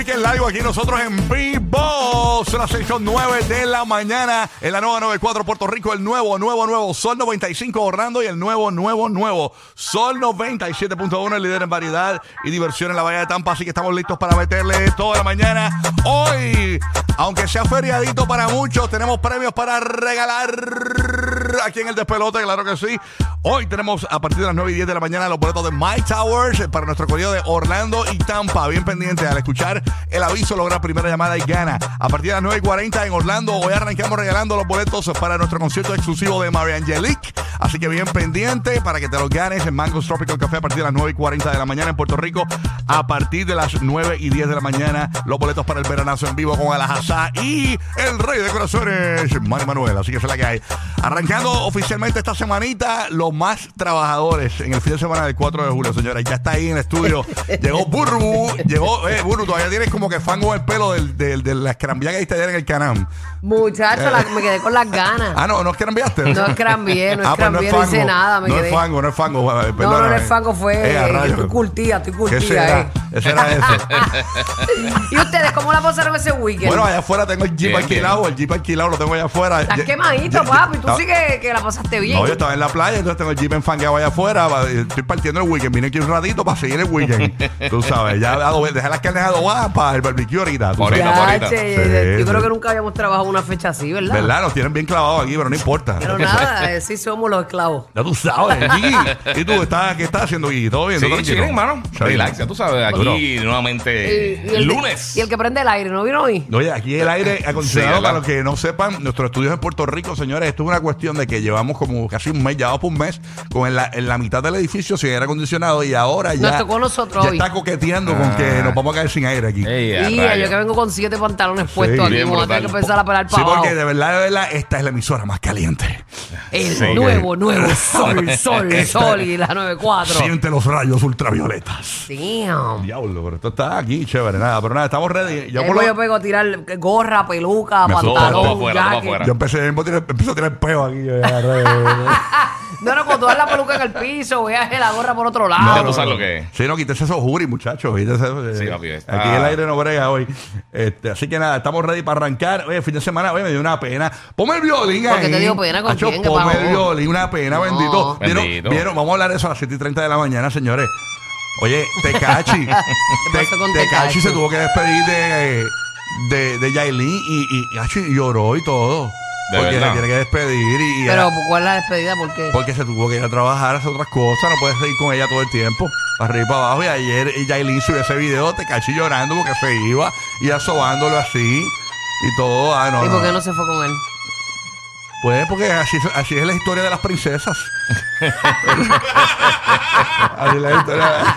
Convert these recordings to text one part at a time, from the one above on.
aquí nosotros en vivo. Son las 6 con 9 de la mañana en la nueva 94 Puerto Rico. El nuevo, nuevo, nuevo Sol 95 Orlando y el nuevo, nuevo, nuevo Sol 97.1, el líder en variedad y diversión en la Bahía de Tampa. Así que estamos listos para meterle toda la mañana. Hoy, aunque sea feriadito para muchos, tenemos premios para regalar aquí en el despelote, claro que sí. Hoy tenemos a partir de las 9 y 10 de la mañana los boletos de My Towers para nuestro corrido de Orlando y Tampa. Bien pendiente al escuchar el aviso, logra primera llamada y gana. A partir de las 9 y 40 en Orlando, hoy arrancamos regalando los boletos para nuestro concierto exclusivo de Mary Angelique. Así que bien pendiente para que te los ganes en Mango Tropical Café a partir de las 9 y 40 de la mañana en Puerto Rico. A partir de las 9 y 10 de la mañana, los boletos para el veranazo en vivo con Alajazá y el rey de corazones, Manny Manuel. Así que es la que hay. Arrancando oficialmente esta semanita, los más trabajadores en el fin de semana del 4 de julio, señores. Ya está ahí en el estudio. llegó Burbu, llegó, eh, Burbu, todavía tienes como que fango el pelo del, del- de la escrambía que diste ayer en el canam. Muchacho, la- me quedé con las ganas. Ah, no, no escrambiaste. No escrambié, no Ah, pues escrambié, no hice nada, me no quedé. es fango, no es fango. eh, no, no, perdóname. no es fango, fue. Eh, estoy curtida, estoy ¿Qué curtida, será? eh. Ese era eso. ¿Y ustedes cómo la pasaron ese weekend? bueno, allá afuera tengo el jeep Bien, alquilado, el jeep alquilado lo tengo allá afuera. Estás quemadito, papi. Tú sí que, que la pasaste bien. No, yo estaba en la playa, entonces tengo el jeep enfangueado allá afuera. Estoy partiendo el weekend. Vine aquí un ratito para seguir el weekend. Tú sabes, ya ado- dejé las carnes adobadas para el barbecue ahorita. tú Ahorita, sabes. Ya, ahorita. che, Sí, yo sí. creo que nunca habíamos trabajado una fecha así, ¿verdad? ¿Verdad? Nos tienen bien clavados aquí, pero no importa. Pero nada, eh, sí somos los esclavos. Ya tú sabes, Gigi. ¿Y tú estás, qué estás haciendo, Gigi? ¿Todo bien? Sí, ¿Todo hermano. Relax, ya tú sabes. Aquí nuevamente Y- y el de- lunes. y el que prende el aire, ¿no vino hoy? Oye, aquí el aire acondicionado, Sí, para los que no sepan, nuestros estudios en Puerto Rico, señores, esto es una cuestión de que llevamos como casi un mes, ya vamos por un mes, con en la, en la mitad del edificio sin aire acondicionado y ahora ya, Nos tocó a nosotros ya hoy. está coqueteando con que nos vamos a caer sin aire aquí. Ey, a Y rayos. yo que vengo con siete pantalones puestos aquí, bien voy a tener que brutal. empezar a pelar Sí, para abajo. porque de verdad, de verdad, esta es la emisora más caliente. El Sí, nuevo, nuevo sol, sol, sol y la 94. Siente los rayos ultravioletas. Damn. Diablo, pero esto está aquí, chévere, nada, pero nada, estamos ready. Yo, por Después lo- yo pego a tirar gorra, peluca, Me. Todo pantalón, afuera, todo jacket. afuera. yo empecé, empecé a tirar peo aquí. Yo ya, re- No, no, cuando tú das la peluca en el piso, veas la gorra por otro Ya lado. tú sabes lo que es. Sí, no, quítese esos juris, muchachos. quítese esos, Sí, eh, papi, está- Aquí el aire no brega hoy. Este, así que nada, estamos ready para arrancar. Oye, fin de semana, oye, me dio una pena. Ponme el violín ¿Por qué ahí. te dio pena? ¿Con Acho, quién? ¿Qué Ponme pasó? el violín, una pena, No. bendito. ¿Vieron, Bendito. vieron? Vamos a hablar de eso a las 7 y 30 de la mañana, señores. Oye, Tecachi. Te- pasó con Tecachi Tecachi? se tuvo que despedir de, de, de Yailin y, y, y, acho, y lloró y todo. ¿De porque verdad? se tiene que despedir y, Pero, era- ¿cuál es la despedida? ¿Por qué? porque se tuvo que ir a trabajar, a hacer otras cosas, no puedes seguir con ella todo el tiempo, arriba y para abajo. Y ayer y Yailin subió ese video, te caché llorando porque se iba y asobándolo así y todo. Ah, no, ¿Y no. por qué no se fue con él? Pues porque así, así es la historia de las princesas. así es la historia.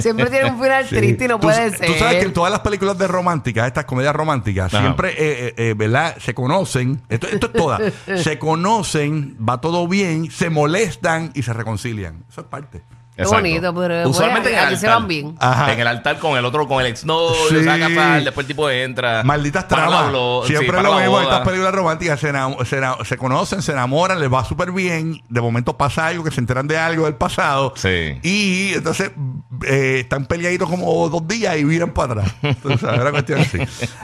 Siempre tiene un final Sí. triste y no Tú- puede Tú ser. sabes que en todas las películas de románticas, estas comedias románticas, Ajá. siempre, eh, eh, eh, ¿verdad? Se conocen, esto, esto es toda, se conocen, va todo bien, se molestan y se reconcilian. Eso es parte. Qué Exacto. bonito, pero Usualmente en el aquí se altar. van bien. Ajá. En el altar con el otro, con el exnovio, Sí. se va a casar, después el tipo entra. Malditas para la tramas. blo- sí, Siempre para lo la mismo en boda. estas películas románticas. Se, se ena- se conocen, se enamoran, les va súper bien. De momento pasa algo, que se enteran de algo del pasado. Sí. Y entonces eh, están peleaditos como dos días y vienen para atrás. Entonces, una cuestión así.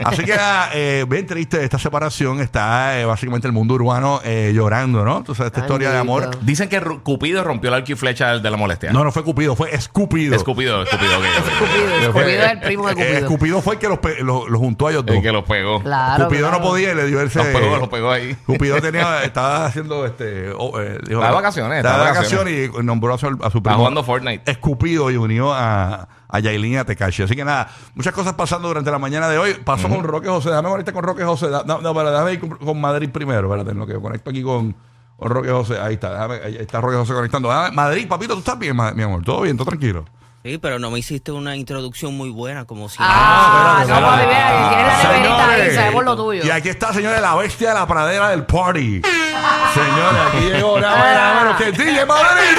Así que, eh, bien triste esta separación. Está eh, básicamente el mundo urbano eh, llorando, ¿no? Entonces, esta historia de amor. Dicen que Ru- Cupido rompió el arco y flecha de la molestia. No, no fue Cupido, fue Escupido. Escupido, escupido, ok. Escupido, Escupido es el primo de Eh, Cupido. Escupido fue el que los, pe- los- los juntó a ellos dos. El que los pegó. Claro. Cupido claro. no podía y le dio ese. Los pegó, los pegó ahí. Cupido tenía, estaba haciendo este. oh, eh, dijo- Estaba de vacaciones, Estaba de estaba de vacaciones y nombró a su, a su primo. jugando Fortnite. Escupido y unió a, a Yailin y a Tekashi. Así que nada, muchas cosas pasando durante la mañana de hoy. Pasó con Roque José. Déjame ahorita con Roque José. Da- No, no, para, déjame ir con, con Madrid primero. Espérate, en lo que conecto aquí con, con Roque José. Ahí está, déjame, ahí está Roque José conectando. Déjame- Madrid, papito, ¿tú estás bien, ma- mi amor? ¿Todo bien? ¿Todo tranquilo? Sí, pero no me hiciste una introducción muy buena, como si. Ah, espérate, no, papi, espérate. vea, tienes la neverita ahí, Señores, sabemos lo tuyo. Y aquí está, señores, la bestia de la pradera del party. Señores, aquí llegó más y nada menos que DJ Madrid.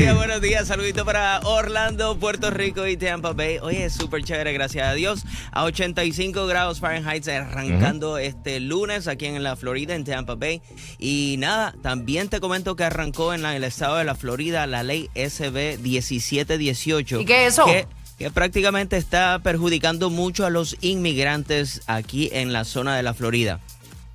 Días, buenos días. Saludito para Orlando, Puerto Rico y Tampa Bay. Oye, es súper chévere, gracias a Dios. A 85 grados Fahrenheit, arrancando este lunes aquí en la Florida, en Tampa Bay. Y nada, también te comento que arrancó en la- el estado de la Florida la ley SB 1718. ¿Y qué es eso? Que, que prácticamente está perjudicando mucho a los inmigrantes aquí en la zona de la Florida.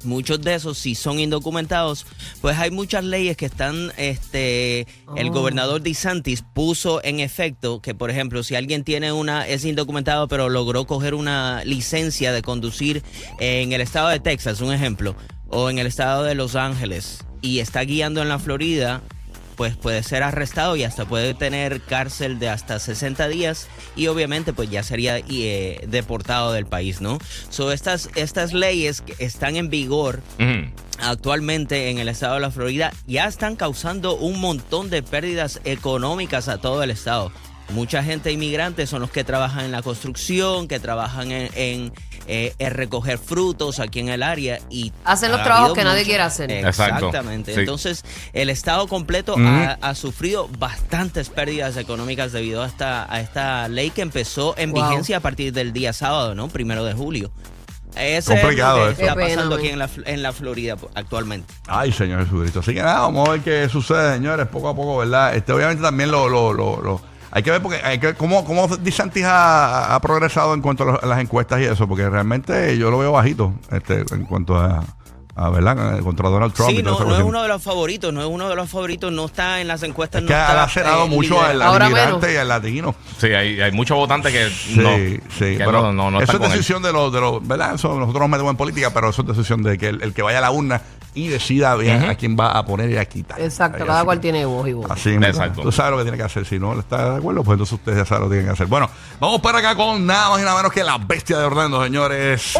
Muchos de esos, si son indocumentados, pues hay muchas leyes que están, este, el Oh. gobernador DeSantis puso en efecto que, por ejemplo, si alguien tiene una, es indocumentado, pero logró coger una licencia de conducir en el estado de Texas, un ejemplo, o en el estado de Los Ángeles, y está guiando en la Florida, pues puede ser arrestado y hasta puede tener cárcel de hasta 60 días y obviamente pues ya sería eh, deportado del país, ¿no? So estas, estas leyes que están en vigor actualmente en el estado de la Florida ya están causando un montón de pérdidas económicas a todo el estado. Mucha gente inmigrante son los que trabajan en la construcción, que trabajan en, en, eh, en recoger frutos aquí en el área y Hacen los trabajos que nadie quiere hacer. Exactamente. Sí. Entonces, el estado completo Ujú. ha, ha sufrido bastantes pérdidas económicas debido a esta, a esta ley que empezó en Wow. vigencia a partir del día sábado, ¿no? Primero de julio. Ese Complicado es lo que eso. está pasando aquí en la, en la Florida actualmente. Ay, Señor Jesucristo. Así que nada, vamos a ver qué sucede, señores, poco a poco, ¿verdad? Este, obviamente también lo, lo, lo, lo- hay que ver porque hay que ver cómo, cómo DeSantis ha, ha progresado en cuanto a, los- a las encuestas y eso, porque realmente yo lo veo bajito, este, en cuanto a, a ¿verdad? Contra Donald Trump Sí, y no, no es uno de los favoritos, no es uno de los favoritos, no está en las encuestas. es que no ha lacerado eh, mucho al, menos. y al latino. Sí, hay, hay muchos votantes que Sí, no, sí. que pero no, no, no eso es él. decisión de los, de los, ¿verdad? Eso, nosotros nos metemos en política, pero eso es decisión de que el, el que vaya a la urna y decida bien a quién va a poner y a quitar. Exacto, Ahí, cada así. cual tiene voz y voz. Así mismo. Exacto. Tú sabes lo que tiene que hacer. Si no está de acuerdo, pues entonces ustedes ya saben lo que tienen que hacer. Bueno, vamos para acá con nada más y nada menos que la bestia de Orlando, señores.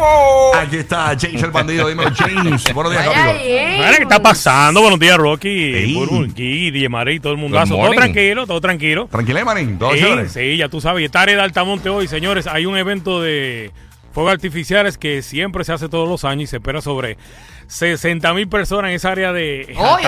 Aquí está James el bandido. Dímelo, James. Buenos días. Mira, ¿qué está pasando? Buenos días, Rocky. Aquí, DJ Mari, todo el mundo. Good Todo tranquilo, todo tranquilo. Tranquilé, manín. Todo Sí, chévere. sí, ya tú sabes. Y esta área de Altamonte hoy, señores, hay un evento de fuegos artificiales que siempre se hace todos los años y se espera sobre 60 mil personas en esa área de Hoy.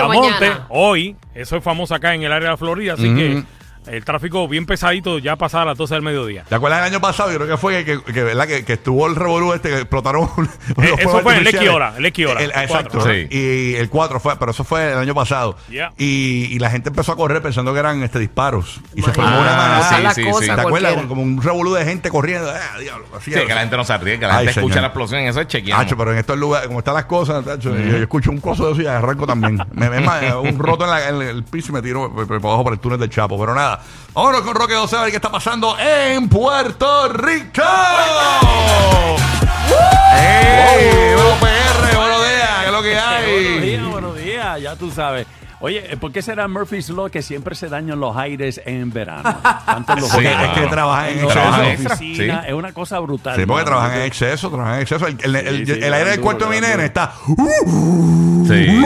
Hoy, eso es famoso acá en el área de la Florida, así que el tráfico bien pesadito ya pasada las 12 del mediodía. ¿Te acuerdas del año pasado? Yo creo que fue que, que, ¿verdad? que, que estuvo el revolú este que explotaron. Eh, eso fue el. Equiora, el Equiora, El- el exacto. cuatro. Y el 4 fue, pero eso fue el año pasado. Yeah. Y, y la gente empezó a correr pensando que eran este disparos. Y se formó una Ah, manada. sí, las sí. ¿Te acuerdas? Como un revolú de gente corriendo. Ah, diablo. Así Sí, que la gente no se arriesga, la Ay, gente escucha la explosión, eso es chequeando. Hacho, pero en estos lugares, como están las cosas, tacho, yo, yo escucho un coso de eso y arranco también. me me un roto en, la- en el piso y me tiro por, por abajo por el túnel del Chapo. Pero nada, vámonos con Roque 12 a ver qué está pasando en Puerto Rico. ¡Ey! PR, buenos días, ¿qué es lo que Buenos hay? días, buenos días, ya tú sabes. Oye, ¿por qué será Murphy's Law que siempre se dañan los aires en verano? Tanto en los Sí, es que trabajan en Trabajan exceso. sí. es una cosa brutal. Sí, porque ¿no? trabajan en exceso, trabajan en exceso. El, el- el- Sí, sí, el aire del cuarto de mi nene está. Sí.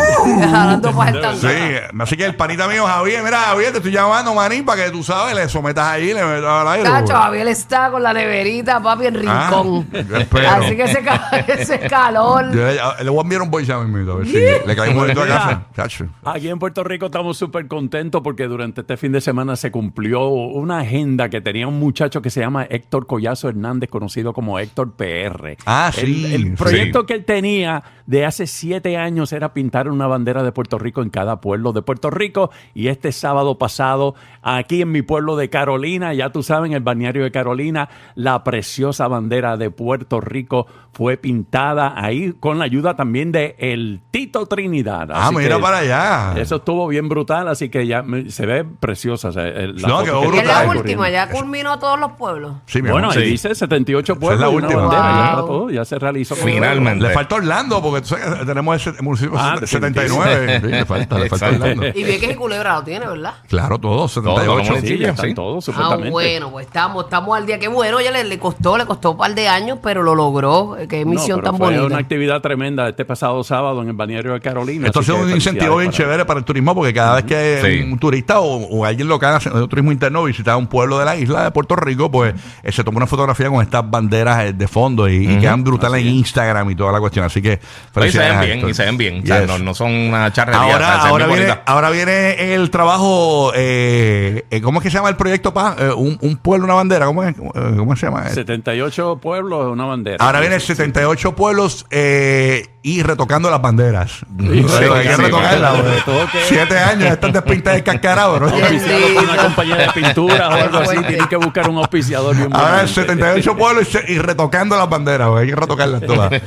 El así que el panita mío Javier, mira Javier, te estoy llamando, manín, para que tú sabes, le sometas ahí, le metas al aire. Cacho, Javier está con la neverita, papi, en Ah, rincón. yo espero. Así que ese, ese calor. Yo le, le voy a enviar un voice ya mismito, a ver si le cae un momento a café. Chacho. Aquí en Puerto Rico estamos súper contentos porque durante este fin de semana se cumplió una agenda que tenía un muchacho que se llama Héctor Collazo Hernández, conocido como Héctor PR. Ah, El- sí, El, proyecto que él tenía de hace siete años era pintar una bandera de Puerto Rico en cada pueblo de Puerto Rico. Y este sábado pasado, aquí en mi pueblo de Carolina, ya tú sabes, en el balneario de Carolina, la preciosa bandera de Puerto Rico fue pintada ahí con la ayuda también de el Tito Trinidad. Ah, mira que para allá. Eso estuvo bien brutal, así que ya me- se ve preciosa. o sea, el- la No, foto quedó que Y es brutal. la última, ya culminó todos los pueblos. Sí, mi Bueno, amor. ahí Sí. dice 78 Esa es pueblos. la y una última. bandera, ya, Wow. todo, ya se realizó. Finalmente. Le falta Orlando, porque tú sabes que tenemos ese municipio Ah, 79. Sí, le falta, le falta Exacto. Orlando. Y Vieques y Culebra lo tiene, ¿verdad? Claro, todos, Todo, 78. todo Sí, ya están Sí. todos, Ah, supuestamente. bueno, pues estamos, estamos al día. Qué bueno, ya le, le costó, le costó un par de años, pero lo logró. Eh, Qué No, misión pero tan fue bonita. una actividad tremenda este pasado sábado en el balneario de Carolina. Esto ha así sido que un incentivo bien felicidades chévere para el turismo porque cada vez que Sí. un turista o, o alguien local haciendo turismo interno visita un pueblo de la isla de Puerto Rico, pues eh, se toma una fotografía con estas banderas eh, de fondo y, y quedan brutales en Instagram y toda la cuestión. Así que Y se ven bien, y se ven bien. O sea, Yes. no, no son una charrería. o sea, Ahora, ahora, viene, bonitas. ahora viene el trabajo, eh, eh, ¿cómo es que se llama el proyecto? Pa? Eh, un, un pueblo, una bandera, ¿cómo, es? ¿Cómo, cómo se llama? 78 pueblos, una bandera. Ahora viene 78 pueblos eh, y retocando las banderas. Sí, Pero hay que sí, retocarlas, sí. Retoque. Siete años, están despintadas de cascarado, ¿no? Auspiciado por una compañía de pintura o algo así, tienen que buscar un auspiciador bien Ahora bueno. 78 pueblos y, retocando las banderas, porque hay que retocarlas todas.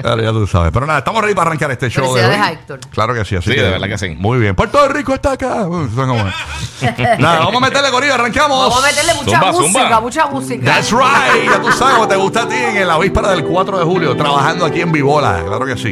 Claro, ya tú sabes. Pero nada, estamos ready para arrancar este show de hoy. Héctor. Claro que sí, así Sí, que, de verdad que sí. Muy bien. Puerto Rico está acá. Son como- nada, vamos a meterle corillo, arrancamos. Vamos a meterle mucha Zumba, música, zumba. mucha música. That's right. Ya tú sabes, te gusta a ti en la víspera del 4 de julio, trabajando aquí en Vibola. Claro que sí.